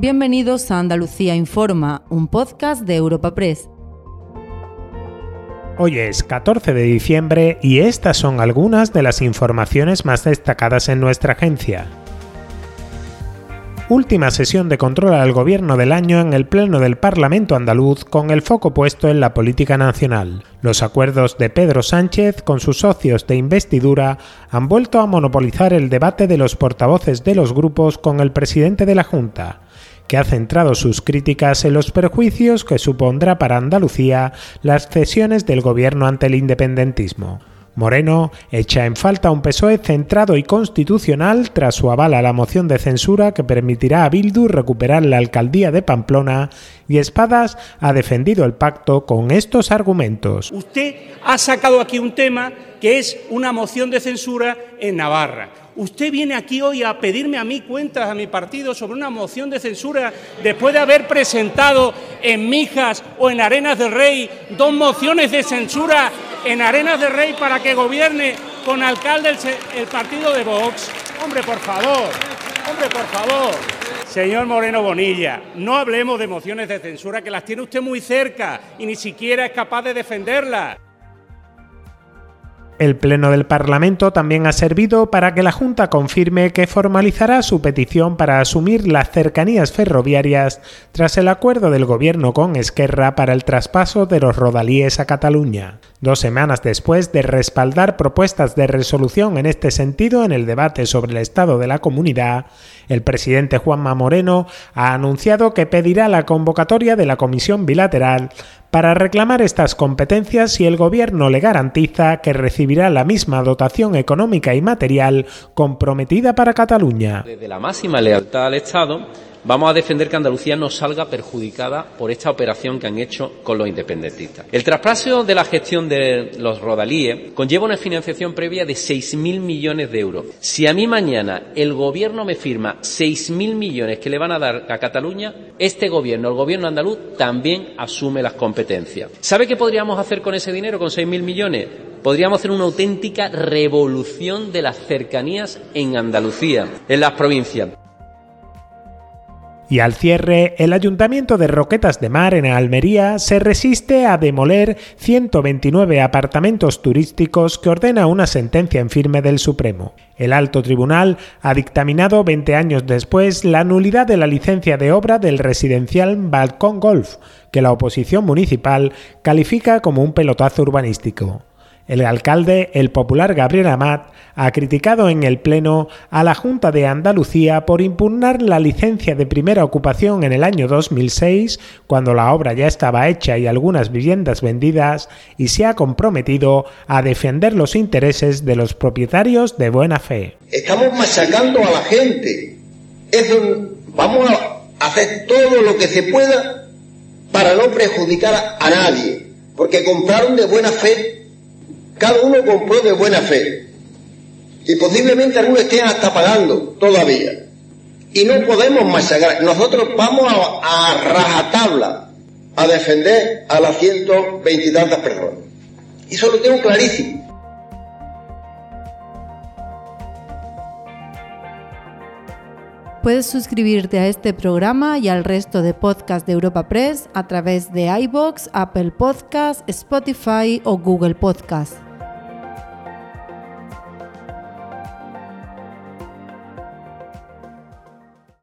Bienvenidos a Andalucía Informa, un podcast de Europa Press. Hoy es 14 de diciembre y estas son algunas de las informaciones más destacadas en nuestra agencia última sesión de control al gobierno del año en el Pleno del Parlamento andaluz con el foco puesto en la política nacional. Los acuerdos de Pedro Sánchez con sus socios de investidura han vuelto a monopolizar el debate de los portavoces de los grupos con el presidente de la Junta que ha centrado sus críticas en los perjuicios que supondrá para Andalucía las cesiones del gobierno ante el independentismo. Moreno echa en falta un PSOE centrado y constitucional tras su aval a la moción de censura que permitirá a Bildu recuperar la alcaldía de Pamplona y Espadas ha defendido el pacto con estos argumentos. Usted ha sacado aquí un tema que es una moción de censura en Navarra. Usted viene aquí hoy a pedirme a mí cuentas, a mi partido, sobre una moción de censura después de haber presentado en Mijas o en Arenas del Rey dos mociones de censura en Arenas del Rey para que gobierne con alcalde el, partido de Vox. Hombre, por favor, hombre, por favor. Señor Moreno Bonilla, no hablemos de mociones de censura que las tiene usted muy cerca y ni siquiera es capaz de defenderlas. El Pleno del Parlamento también ha servido para que la Junta confirme que formalizará su petición para asumir las cercanías ferroviarias tras el acuerdo del Gobierno con Esquerra para el traspaso de los rodalíes a Cataluña. Dos semanas después de respaldar propuestas de resolución en este sentido en el debate sobre el estado de la comunidad, el presidente Juanma Moreno ha anunciado que pedirá la convocatoria de la comisión bilateral para reclamar estas competencias si el Gobierno le garantiza que recibirá la misma dotación económica y material comprometida para Cataluña. Desde la máxima lealtad al Estado, vamos a defender que Andalucía no salga perjudicada por esta operación que han hecho con los independentistas. El traspaso de la gestión de los rodalíes conlleva una financiación previa de 6.000 millones de euros. Si a mí mañana el gobierno me firma 6.000 millones que le van a dar a Cataluña, este gobierno, el gobierno andaluz, también asume las competencias. ¿Sabe qué podríamos hacer con ese dinero, con 6.000 millones? podríamos hacer una auténtica revolución de las cercanías en Andalucía, en las provincias. Y al cierre, el Ayuntamiento de Roquetas de Mar en Almería se resiste a demoler 129 apartamentos turísticos que ordena una sentencia en firme del Supremo. El alto tribunal ha dictaminado 20 años después la nulidad de la licencia de obra del residencial Balcón Golf, que la oposición municipal califica como un pelotazo urbanístico. El alcalde, el popular Gabriel Amat, ha criticado en el Pleno a la Junta de Andalucía por impugnar la licencia de primera ocupación en el año 2006, cuando la obra ya estaba hecha y algunas viviendas vendidas, y se ha comprometido a defender los intereses de los propietarios de buena fe. Estamos machacando a la gente. vamos a hacer todo lo que se pueda para no perjudicar a nadie, porque compraron de buena fe cada uno compró de buena fe. Y posiblemente algunos estén hasta pagando todavía. Y no podemos masacrar. Nosotros vamos a, a rajatabla a defender a las 120 y tantas personas. Y eso lo tengo clarísimo. Puedes suscribirte a este programa y al resto de podcasts de Europa Press a través de iBox, Apple Podcasts, Spotify o Google Podcasts.